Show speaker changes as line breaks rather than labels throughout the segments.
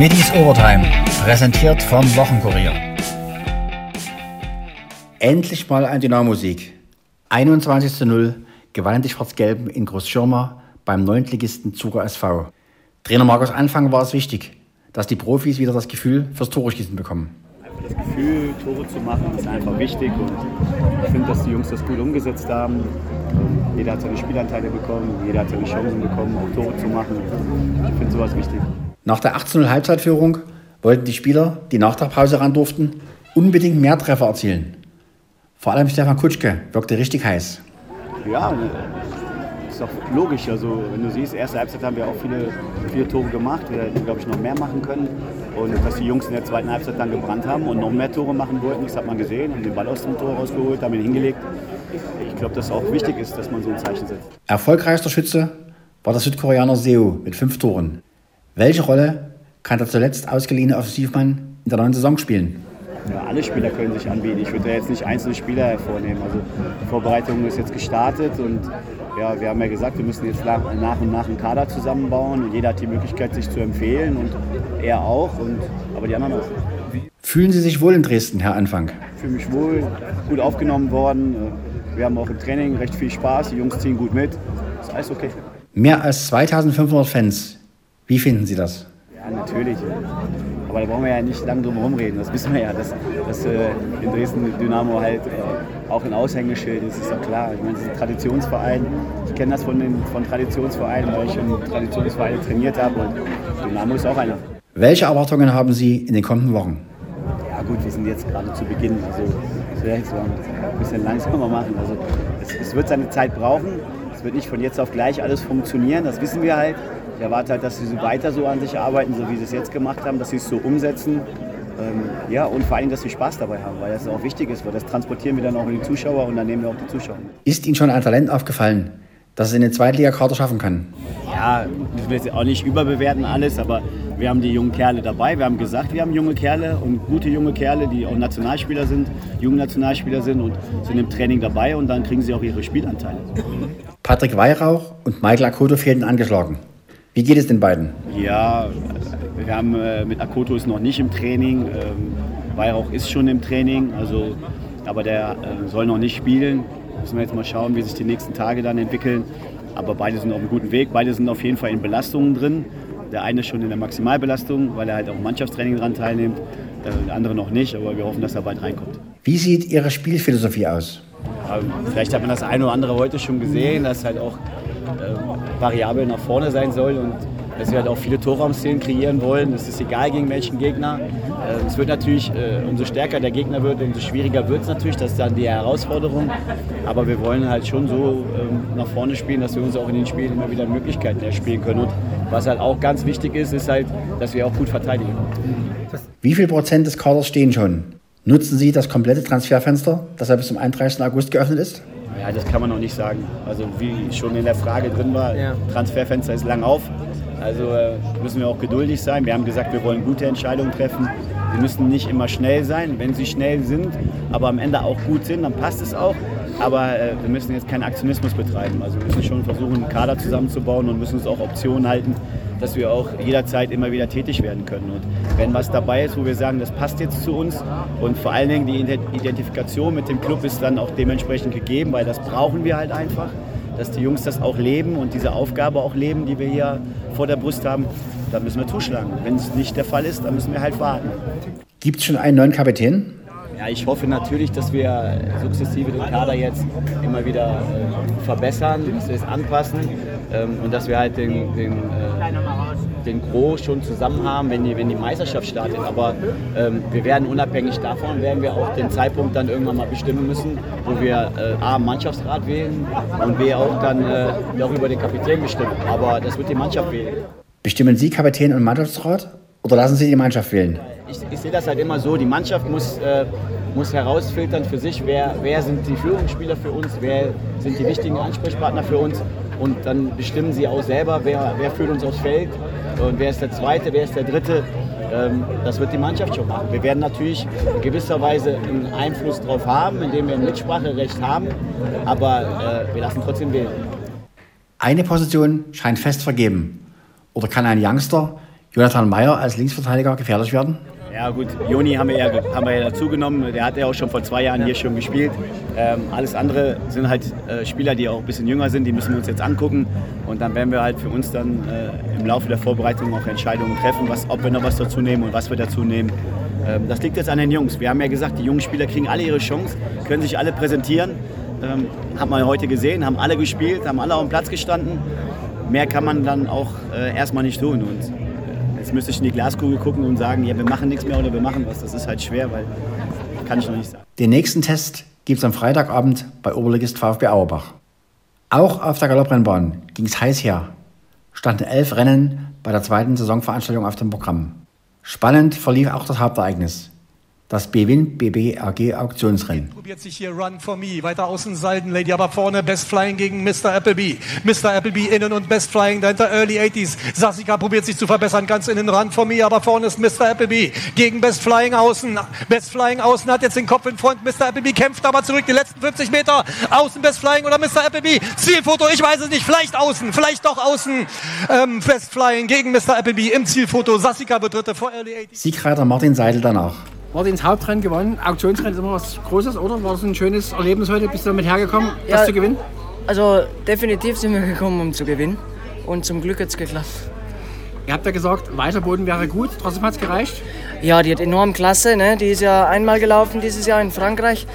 Middies Overtime, präsentiert vom Wochenkurier. Endlich mal ein Dynamo-Sieg. 21 zu 0 gewannen die Schwarz-Gelben in Großschirmer beim Neuntligisten Zuger SV. Trainer Markus Anfang war es wichtig, dass die Profis wieder das Gefühl fürs Tore-Schießen bekommen.
Das Gefühl, Tore zu machen, ist einfach wichtig und ich finde, dass die Jungs das gut umgesetzt haben. Jeder hat seine Spielanteile bekommen, jeder hat seine Chancen bekommen, auch Tore zu machen. Ich finde sowas wichtig.
Nach der 18-0 Halbzeitführung wollten die Spieler, die nach der Pause ran durften, unbedingt mehr Treffer erzielen. Vor allem Stefan Kutschke wirkte richtig heiß.
Ja, ist doch logisch. Also, wenn du siehst, erste Halbzeit haben wir auch viele, viele Tore gemacht. Wir hätten, glaube ich, noch mehr machen können. Und dass die Jungs in der zweiten Halbzeit dann gebrannt haben und noch mehr Tore machen wollten, das hat man gesehen. Haben den Ball aus dem Tor rausgeholt, haben ihn hingelegt. Ich glaube, dass es auch wichtig ist, dass man so ein Zeichen setzt.
Erfolgreichster Schütze war der Südkoreaner Seo mit fünf Toren. Welche Rolle kann der zuletzt ausgeliehene Offensivmann in der neuen Saison spielen?
Ja, alle Spieler können sich anbieten. Ich würde da jetzt nicht einzelne Spieler hervornehmen. Also die Vorbereitung ist jetzt gestartet und ja, wir haben ja gesagt, wir müssen jetzt nach, und nach einen Kader zusammenbauen und jeder hat die Möglichkeit, sich zu empfehlen und er auch, und, aber die anderen auch.
Fühlen Sie sich wohl in Dresden, Herr Anfang?
Ich fühle mich wohl, gut aufgenommen worden. Wir haben auch im Training recht viel Spaß, die Jungs ziehen gut mit. Ist alles okay.
Mehr als 2500 Fans. Wie finden Sie das?
Ja, natürlich. Aber da brauchen wir ja nicht lange drum herum reden. Das wissen wir ja, dass, dass äh, in Dresden Dynamo halt äh, auch ein Aushängeschild ist, ist doch klar. Ich meine, es ist ein Traditionsverein. Ich kenne das von, den, von Traditionsvereinen, weil ich schon Traditionsvereine trainiert habe und Dynamo ist auch einer.
Welche Erwartungen haben Sie in den kommenden Wochen?
Ja gut, wir sind jetzt gerade zu Beginn. Also das werde ich so ein bisschen langsamer machen. Also es, es wird seine Zeit brauchen. Es wird nicht von jetzt auf gleich alles funktionieren, das wissen wir halt. Ich erwarte halt, dass sie weiter so an sich arbeiten, so wie sie es jetzt gemacht haben, dass sie es so umsetzen. Ähm, ja, und vor allem, dass sie Spaß dabei haben, weil das auch wichtig ist, weil das transportieren wir dann auch in die Zuschauer und dann nehmen wir auch die Zuschauer.
Ist Ihnen schon ein Talent aufgefallen, dass es in den Zweitligakader schaffen kann?
Ja, das will jetzt auch nicht überbewerten alles, aber wir haben die jungen Kerle dabei. Wir haben gesagt, wir haben junge Kerle und gute junge Kerle, die auch Nationalspieler sind, junge Nationalspieler sind und sind im Training dabei und dann kriegen sie auch ihre Spielanteile.
Patrick Weihrauch und Michael Akoto fehlen angeschlagen. Wie geht es den beiden?
Ja, wir haben äh, mit Akoto ist noch nicht im Training. Ähm, Weihrauch ist schon im Training, also, aber der äh, soll noch nicht spielen. Müssen wir jetzt mal schauen, wie sich die nächsten Tage dann entwickeln. Aber beide sind auf einem guten Weg. Beide sind auf jeden Fall in Belastungen drin. Der eine schon in der Maximalbelastung, weil er halt auch im Mannschaftstraining daran teilnimmt. Der andere noch nicht, aber wir hoffen, dass er bald reinkommt.
Wie sieht Ihre Spielphilosophie aus?
Ja, vielleicht hat man das eine oder andere heute schon gesehen, dass halt auch äh, variabel nach vorne sein soll und dass wir halt auch viele Torraumszenen kreieren wollen. Es ist egal gegen welchen Gegner. Äh, es wird natürlich, äh, umso stärker der Gegner wird, umso schwieriger wird es natürlich. Das ist dann die Herausforderung. Aber wir wollen halt schon so ähm, nach vorne spielen, dass wir uns auch in den Spielen immer wieder Möglichkeiten erspielen können. Und was halt auch ganz wichtig ist, ist halt, dass wir auch gut verteidigen.
Wie viel Prozent des Kaders stehen schon? Nutzen Sie das komplette Transferfenster, das ja bis zum 31. August geöffnet ist?
Ja, das kann man noch nicht sagen. Also wie schon in der Frage drin war, ja. Transferfenster ist lang auf. Also äh, müssen wir auch geduldig sein. Wir haben gesagt, wir wollen gute Entscheidungen treffen. Sie müssen nicht immer schnell sein. Wenn sie schnell sind, aber am Ende auch gut sind, dann passt es auch. Aber äh, wir müssen jetzt keinen Aktionismus betreiben. Also wir müssen schon versuchen, einen Kader zusammenzubauen und müssen uns auch Optionen halten, dass wir auch jederzeit immer wieder tätig werden können. Und wenn was dabei ist, wo wir sagen, das passt jetzt zu uns und vor allen Dingen die Identifikation mit dem Club ist dann auch dementsprechend gegeben, weil das brauchen wir halt einfach, dass die Jungs das auch leben und diese Aufgabe auch leben, die wir hier vor der Brust haben, dann müssen wir zuschlagen. Wenn es nicht der Fall ist, dann müssen wir halt warten.
Gibt es schon einen neuen Kapitän?
Ja, ich hoffe natürlich, dass wir sukzessive den Kader jetzt immer wieder äh, verbessern, dass wir es anpassen ähm, und dass wir halt den, den, äh, den Gros schon zusammen haben, wenn die, wenn die Meisterschaft startet. Aber ähm, wir werden unabhängig davon, werden wir auch den Zeitpunkt dann irgendwann mal bestimmen müssen, wo wir äh, A, Mannschaftsrat wählen und B, auch dann äh, darüber den Kapitän bestimmen. Aber das wird die Mannschaft wählen.
Bestimmen Sie Kapitän und Mannschaftsrat oder lassen Sie die Mannschaft wählen?
Ich, ich sehe das halt immer so, die Mannschaft muss, äh, muss herausfiltern für sich, wer, wer sind die Führungsspieler für uns, wer sind die wichtigen Ansprechpartner für uns und dann bestimmen sie auch selber, wer, wer führt uns aufs Feld und wer ist der Zweite, wer ist der Dritte. Ähm, das wird die Mannschaft schon machen. Wir werden natürlich in gewisser Weise einen Einfluss darauf haben, indem wir ein Mitspracherecht haben, aber äh, wir lassen trotzdem wählen.
Eine Position scheint fest vergeben. Oder kann ein Youngster Jonathan Meyer als Linksverteidiger gefährlich werden?
Ja gut, Joni haben wir ja, haben wir ja dazu genommen. Der hat ja auch schon vor zwei Jahren hier schon gespielt. Ähm, alles andere sind halt äh, Spieler, die auch ein bisschen jünger sind. Die müssen wir uns jetzt angucken. Und dann werden wir halt für uns dann äh, im Laufe der Vorbereitung auch Entscheidungen treffen, was, ob wir noch was dazu nehmen und was wir dazu nehmen. Ähm, das liegt jetzt an den Jungs. Wir haben ja gesagt, die jungen Spieler kriegen alle ihre Chance, können sich alle präsentieren. Ähm, hat man heute gesehen, haben alle gespielt, haben alle auf dem Platz gestanden. Mehr kann man dann auch äh, erstmal nicht tun. Und jetzt müsste ich in die Glaskugel gucken und sagen, ja, wir machen nichts mehr oder wir machen was. Das ist halt schwer, weil kann ich noch nicht sagen.
Den nächsten Test gibt es am Freitagabend bei Oberligist VfB Auerbach. Auch auf der Galopprennbahn ging es heiß her. Standen elf Rennen bei der zweiten Saisonveranstaltung auf dem Programm. Spannend verlief auch das Hauptereignis das Bewin BBAG Auktionsrennen.
Probiert sich hier Run for Me, weiter außen Salden Lady, aber vorne Best Flying gegen Mr. Appleby. Mr. Appleby innen und Best Flying dahinter Early 80s. Sassika probiert sich zu verbessern, ganz innen Run for Me, aber vorne ist Mr. Appleby gegen Best Flying außen. Best Flying außen hat jetzt den Kopf in Front. Mr. Appleby kämpft aber zurück die letzten 50 Meter. Außen Best Flying oder Mr. Appleby. Zielfoto, ich weiß es nicht. Vielleicht außen, vielleicht doch außen. Ähm, Best Flying gegen Mr. Appleby im Zielfoto. Sassika wird dritte vor Early 80s.
Siegreiter Martin Seidel danach.
Martins Hauptrennen gewonnen. Auktionsrennen ist immer was Großes, oder? War das ein schönes Erlebnis heute? Bist du damit hergekommen, ja, das zu gewinnen?
Also definitiv sind wir gekommen, um zu gewinnen. Und zum Glück hat es geklappt.
Ihr habt ja gesagt, weiter Boden wäre gut. Trotzdem hat es gereicht?
Ja, die hat enorm Klasse. Ne? Die ist ja einmal gelaufen dieses Jahr in Frankreich.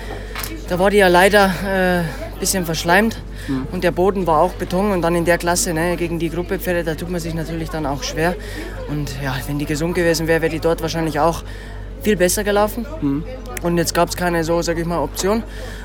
Da war die ja leider ein äh, bisschen verschleimt. Mhm. Und der Boden war auch Beton. Und dann in der Klasse ne, gegen die Gruppe Pferde, da tut man sich natürlich dann auch schwer. Und ja, wenn die gesund gewesen wäre, wäre die dort wahrscheinlich auch viel besser gelaufen. Mhm. Und jetzt gab es keine so, sag ich mal, Option.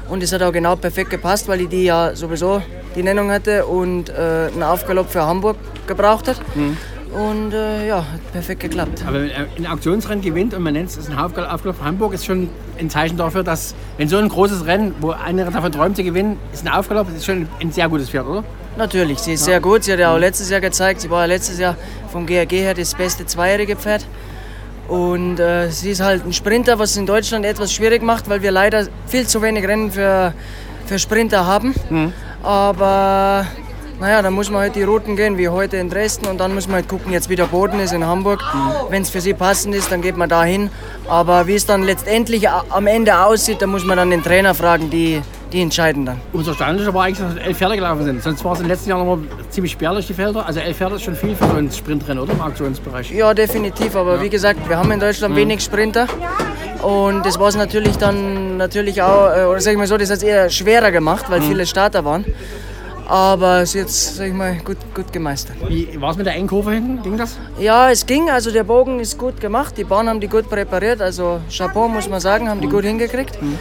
Und es hat auch genau perfekt gepasst, weil ich die ja sowieso die Nennung hatte und äh, einen Aufgalopp für Hamburg gebraucht hat. Mhm. Und äh, ja, hat perfekt geklappt.
Aber wenn ein Auktionsrennen gewinnt und man nennt es ein Aufgalopp für Hamburg, ist schon ein Zeichen dafür, dass, wenn so ein großes Rennen, wo einer davon träumt zu gewinnen, ist ein Aufgalopp, ist schon ein sehr gutes Pferd, oder?
Natürlich, sie ist ja. sehr gut. Sie hat ja auch letztes Jahr gezeigt, sie war ja letztes Jahr vom GRG her das beste zweijährige Pferd. Und äh, sie ist halt ein Sprinter, was in Deutschland etwas schwierig macht, weil wir leider viel zu wenig Rennen für, für Sprinter haben. Mhm. Aber naja, dann muss man halt die Routen gehen, wie heute in Dresden. Und dann muss man halt gucken, jetzt wie der Boden ist in Hamburg. Mhm. Wenn es für sie passend ist, dann geht man da hin. Aber wie es dann letztendlich am Ende aussieht, da muss man dann den Trainer fragen, die die entscheiden dann.
Umso erstaunlicher war eigentlich, dass elf Pferde gelaufen sind. Sonst war es in den letzten Jahren immer ziemlich spärlich, die Felder. Also elf Pferde ist schon viel für so ein Sprintrennen, oder? Im Aktionsbereich.
Ja, definitiv. Aber ja. wie gesagt, wir haben in Deutschland mhm. wenig Sprinter. Und das war es natürlich dann natürlich auch, äh, oder sag ich mal so, das hat es eher schwerer gemacht, weil mhm. viele Starter waren. Aber es ist jetzt, sag ich mal, gut, gut gemeistert.
Wie war es mit der Endkurve hinten? Ging das?
Ja, es ging. Also der Bogen ist gut gemacht. Die Bahn haben die gut präpariert. Also Chapeau, muss man sagen, haben die mhm. gut hingekriegt. Mhm.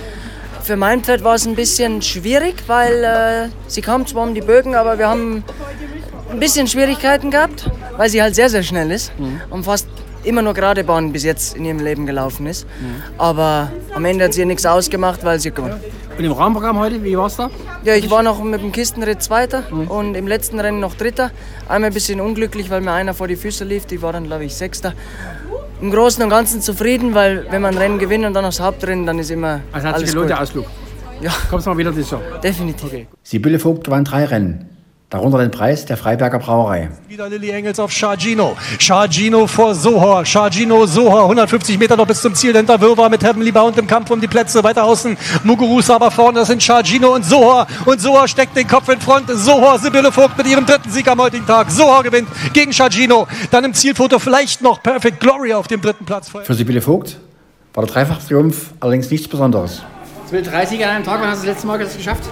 Für mein Pferd war es ein bisschen schwierig, weil äh, sie kam zwar um die Bögen, aber wir haben ein bisschen Schwierigkeiten gehabt, weil sie halt sehr, sehr schnell ist mhm. und fast immer nur gerade Bahnen bis jetzt in ihrem Leben gelaufen ist. Mhm. Aber am Ende hat sie nichts ausgemacht, weil sie gewonnen.
Und im Rahmenprogramm heute, wie war es da?
Ja, ich war noch mit dem Kistenritt Zweiter mhm. und im letzten Rennen noch Dritter. Einmal ein bisschen unglücklich, weil mir einer vor die Füße lief. Die war dann, glaube ich, Sechster im Großen und Ganzen zufrieden, weil wenn man Rennen gewinnt und dann aufs Hauptrennen, dann ist immer.
Also hat sich gelohnt, der Ausflug?
Ja.
Kommst du mal wieder dieses Jahr?
Definitiv. Okay.
Sibylle Vogt gewann drei Rennen. Darunter den Preis der Freiberger Brauerei.
Wieder Lilly Engels auf Chargino. Chargino vor Sohor. Chargino, Sohor. 150 Meter noch bis zum Ziel. Hinter Wirrwarr mit Heavenly Bound im Kampf um die Plätze. Weiter außen Muguruza aber vorne. Das sind Chargino und Sohor. Und Sohor steckt den Kopf in Front. Sohor, Sibylle Vogt mit ihrem dritten Sieg am heutigen Tag. Sohor gewinnt gegen Chargino. Dann im Zielfoto vielleicht noch Perfect Glory auf dem dritten Platz.
Für Sibylle Vogt war der Dreifach-Triumph allerdings nichts Besonderes.
30 an einem Tag, wann hast du das letzte Mal das geschafft?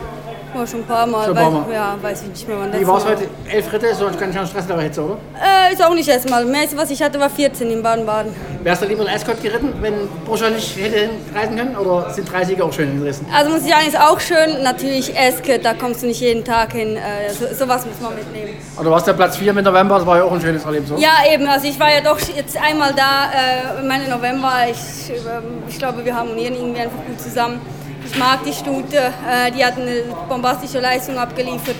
Ja, schon ein paar Mal.
Schon ein paar Mal.
Weiß, ja, weiß ich nicht mehr, wann
das Wie war es heute? Elf Ritte, so kann ich auch Stress dabei Hitze, oder?
Äh, ist auch nicht erstmal. Mehr, was ich hatte, war 14 in Baden-Baden.
Wärst du lieber in Escort geritten, wenn Bruscher nicht hätte reisen können? Oder sind 30 auch schön in Dresden?
Also muss ich sagen, ist auch schön. Natürlich Escort, da kommst du nicht jeden Tag hin. Äh, so, sowas muss man mitnehmen.
Aber du warst ja Platz 4 im November, das war ja auch ein schönes Erlebnis, oder?
Ja, eben. Also ich war ja doch jetzt einmal da, äh, meine November. Ich, ähm, ich glaube, wir harmonieren irgendwie einfach gut zusammen. Ich mag die Stute, äh, die hat eine bombastische Leistung abgeliefert.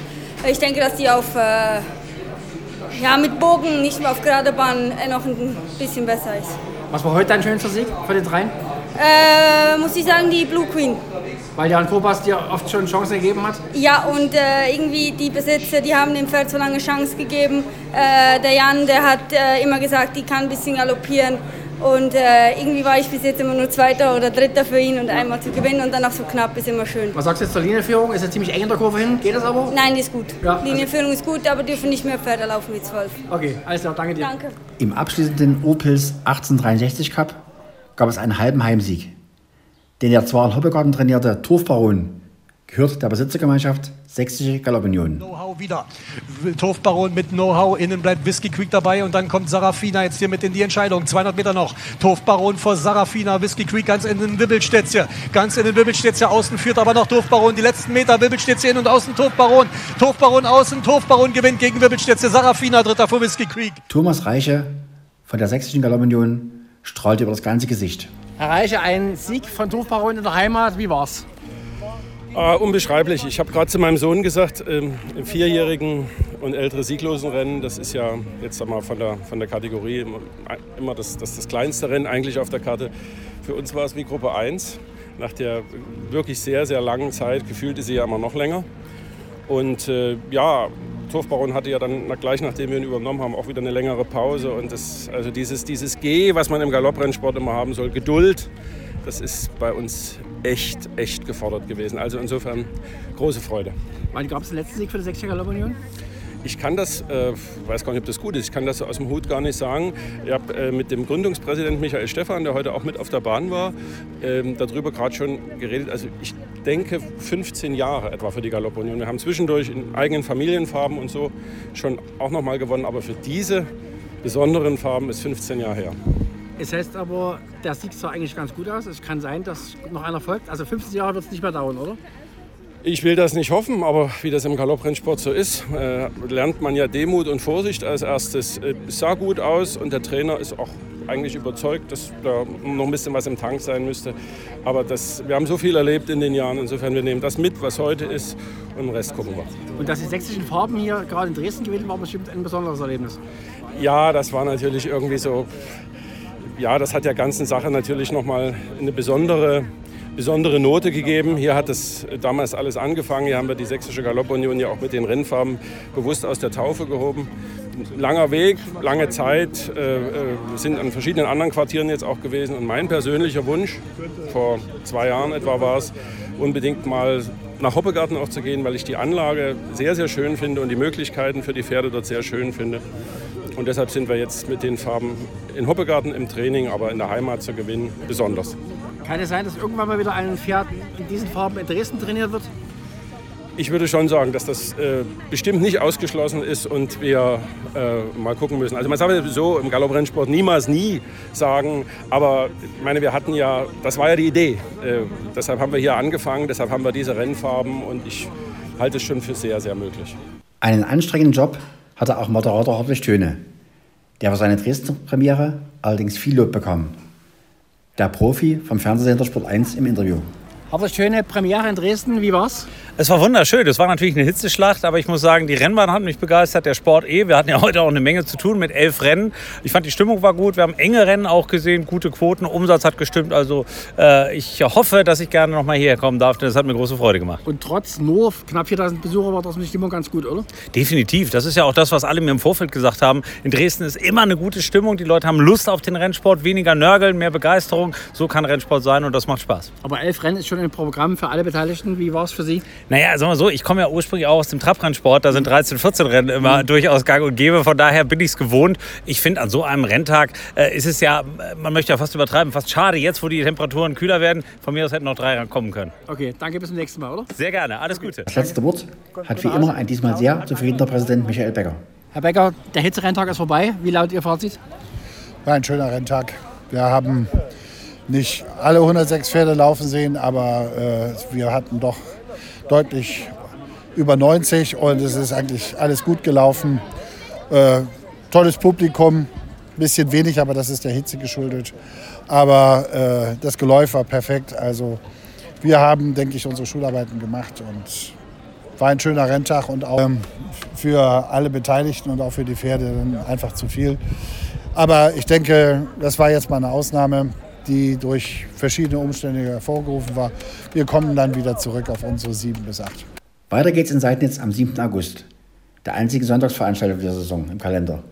Ich denke, dass die auf, äh, ja, mit Bogen, nicht mehr auf gerade Bahn, äh, noch ein bisschen besser ist.
Was war heute dein schönster Sieg für den dreien?
Äh, muss ich sagen, die Blue Queen.
Weil Jan Kopas dir oft schon Chancen gegeben hat?
Ja, und äh, irgendwie die Besitzer, die haben dem Pferd so lange Chance gegeben. Äh, der Jan, der hat äh, immer gesagt, die kann ein bisschen galoppieren. Und äh, irgendwie war ich bis jetzt immer nur Zweiter oder Dritter für ihn und einmal zu gewinnen und dann auch so knapp ist immer schön.
Was sagst du jetzt zur Linienführung? Ist ja ziemlich eng in der Kurve hin. Geht das aber?
Nein, die ist gut.
Ja, also
Linienführung ist gut, aber dürfen nicht mehr Pferde laufen wie zwölf.
Okay, alles klar, danke dir.
Danke.
Im abschließenden Opels 1863 Cup gab es einen halben Heimsieg. Den der zwar in Hoppegarten trainierte Turfbaron gehört der Besitzergemeinschaft Sächsische Galoppunion.
Know-how wieder. Turfbaron mit Know-how, innen bleibt Whisky Creek dabei und dann kommt Sarafina jetzt hier mit in die Entscheidung. 200 Meter noch. Turfbaron vor Sarafina, Whisky Creek ganz in den Wibbelstädtchen. Ganz in den Wibbelstädtchen außen führt aber noch Turfbaron. Die letzten Meter Wibbelstädtchen innen und außen Turfbaron. Turfbaron außen, Turfbaron gewinnt gegen Wibbelstädtchen. Sarafina dritter vor Whisky Creek.
Thomas Reiche von der Sächsischen Galoppunion strahlt über das ganze Gesicht.
Herr Reiche, ein Sieg von Turfbaron in der Heimat, wie war's?
Ah, unbeschreiblich. Ich habe gerade zu meinem Sohn gesagt, ähm, im vierjährigen und ältere sieglosen Rennen, das ist ja jetzt sag von der, von der Kategorie immer das, das, das kleinste Rennen eigentlich auf der Karte. Für uns war es wie Gruppe 1. Nach der wirklich sehr, sehr langen Zeit, gefühlt ist sie ja immer noch länger. Und äh, ja, Turfbaron hatte ja dann gleich nachdem wir ihn übernommen haben, auch wieder eine längere Pause. Und das, also dieses, dieses G, was man im Galopprennsport immer haben soll, Geduld, das ist bei uns echt, echt gefordert gewesen. Also insofern große Freude.
Wann gab es den letzten Sieg für die Sächsische Galoppunion?
Ich kann das, äh, weiß gar nicht, ob das gut ist, ich kann das aus dem Hut gar nicht sagen. Ich habe äh, mit dem Gründungspräsidenten Michael Stephan, der heute auch mit auf der Bahn war, äh, darüber gerade schon geredet. Also ich denke 15 Jahre etwa für die Galoppunion. Wir haben zwischendurch in eigenen Familienfarben und so schon auch nochmal gewonnen, aber für diese besonderen Farben ist 15 Jahre her.
Es heißt aber, der Sieg sah eigentlich ganz gut aus. Es kann sein, dass noch einer folgt. Also 15 Jahre wird es nicht mehr dauern, oder?
Ich will das nicht hoffen, aber wie das im Galopprennsport so ist, äh, lernt man ja Demut und Vorsicht als erstes. Äh, es sah gut aus und der Trainer ist auch eigentlich überzeugt, dass da noch ein bisschen was im Tank sein müsste. Aber das, wir haben so viel erlebt in den Jahren, insofern wir nehmen das mit, was heute ist und den Rest gucken wir.
Und dass die sächsischen Farben hier gerade in Dresden gewinnen, war bestimmt ein besonderes Erlebnis.
Ja, das war natürlich irgendwie so ja, das hat der ganzen Sache natürlich nochmal eine besondere, besondere Note gegeben. Hier hat es damals alles angefangen. Hier haben wir die Sächsische Galoppunion ja auch mit den Rennfarben bewusst aus der Taufe gehoben. Langer Weg, lange Zeit, äh, äh, sind an verschiedenen anderen Quartieren jetzt auch gewesen. Und mein persönlicher Wunsch, vor zwei Jahren etwa war es, unbedingt mal nach Hoppegarten auch zu gehen, weil ich die Anlage sehr, sehr schön finde und die Möglichkeiten für die Pferde dort sehr schön finde. Und deshalb sind wir jetzt mit den Farben in Hoppegarten im Training, aber in der Heimat zu gewinnen, besonders.
Kann es sein, dass irgendwann mal wieder ein Pferd in diesen Farben in Dresden trainiert wird?
Ich würde schon sagen, dass das äh, bestimmt nicht ausgeschlossen ist und wir äh, mal gucken müssen. Also man sagt so im Galopprennsport niemals nie sagen, aber ich meine, wir hatten ja, das war ja die Idee. Äh, deshalb haben wir hier angefangen, deshalb haben wir diese Rennfarben und ich halte es schon für sehr, sehr möglich.
Einen anstrengenden Job hatte auch Moderator Hartwig Töne, der für seine Dresden-Premiere allerdings viel Lob bekam. Der Profi vom Fernsehsender Sport 1 im Interview.
Hartwig Töne, Premiere in Dresden, wie war's?
Es war wunderschön. Es war natürlich eine Hitzeschlacht, aber ich muss sagen, die Rennbahn hat mich begeistert, der Sport eh. Wir hatten ja heute auch eine Menge zu tun mit elf Rennen. Ich fand, die Stimmung war gut. Wir haben enge Rennen auch gesehen, gute Quoten, Umsatz hat gestimmt. Also äh, ich hoffe, dass ich gerne noch mal hierher kommen darf, denn das hat mir große Freude gemacht.
Und trotz nur knapp 4000 Besucher war das die Stimmung ganz gut, oder?
Definitiv. Das ist ja auch das, was alle mir im Vorfeld gesagt haben. In Dresden ist immer eine gute Stimmung. Die Leute haben Lust auf den Rennsport, weniger Nörgeln, mehr Begeisterung. So kann Rennsport sein und das macht Spaß.
Aber elf Rennen ist schon ein Programm für alle Beteiligten. Wie war es für Sie?
Naja, sagen wir so, ich komme ja ursprünglich auch aus dem Trabrennsport. Da sind 13, 14 Rennen immer mhm. durchaus gang und gäbe. Von daher bin ich es gewohnt. Ich finde, an so einem Renntag äh, ist es ja, man möchte ja fast übertreiben, fast schade, jetzt wo die Temperaturen kühler werden. Von mir aus hätten noch drei kommen können.
Okay, danke, bis zum nächsten Mal, oder?
Sehr gerne, alles Gute.
Das letzte Wort hat wie immer ein diesmal sehr zufriedener Präsident Michael Becker.
Herr Becker, der Hitzerenntag ist vorbei. Wie lautet Ihr Fazit?
War ein schöner Renntag. Wir haben nicht alle 106 Pferde laufen sehen, aber äh, wir hatten doch deutlich über 90 und es ist eigentlich alles gut gelaufen. Äh, tolles Publikum, bisschen wenig, aber das ist der Hitze geschuldet. Aber äh, das Geläuf war perfekt. Also wir haben, denke ich, unsere Schularbeiten gemacht und war ein schöner Renntag und auch ähm, für alle Beteiligten und auch für die Pferde einfach zu viel. Aber ich denke, das war jetzt mal eine Ausnahme. Die durch verschiedene Umstände hervorgerufen war. Wir kommen dann wieder zurück auf unsere sieben bis acht.
Weiter geht's in Seidnitz am 7. August, der einzige Sonntagsveranstaltung der Saison im Kalender.